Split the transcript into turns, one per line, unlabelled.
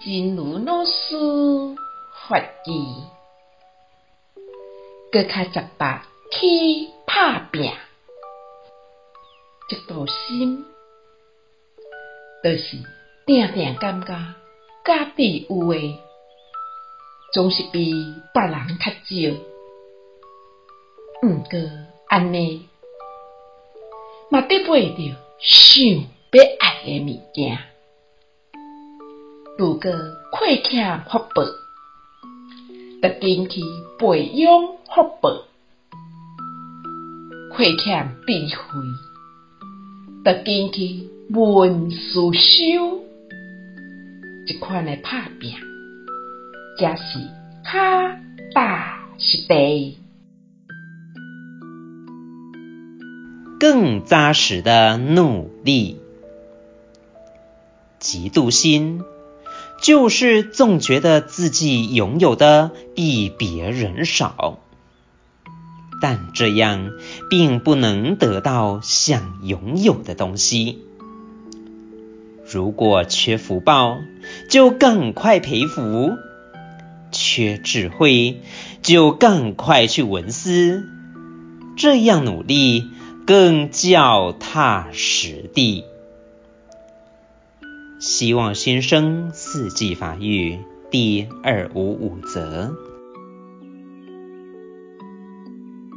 真如老师法语，阁较十八去打拼，一道心，就是定定感觉家己有诶，总是比别人较少。毋过安尼，嘛得袂着想要爱诶物件。如果亏欠福报，得紧去培养福报；亏欠智慧，得紧去闻思修。这款诶打拼，才是脚踏实地。
更扎实的努力，嫉妒心就是总觉得自己拥有的比别人少，但这样并不能得到想拥有的东西。如果缺福报，就赶快培福；缺智慧，就赶快去闻思。这样努力。更脚踏实地。希望新生四季法语第二五五则。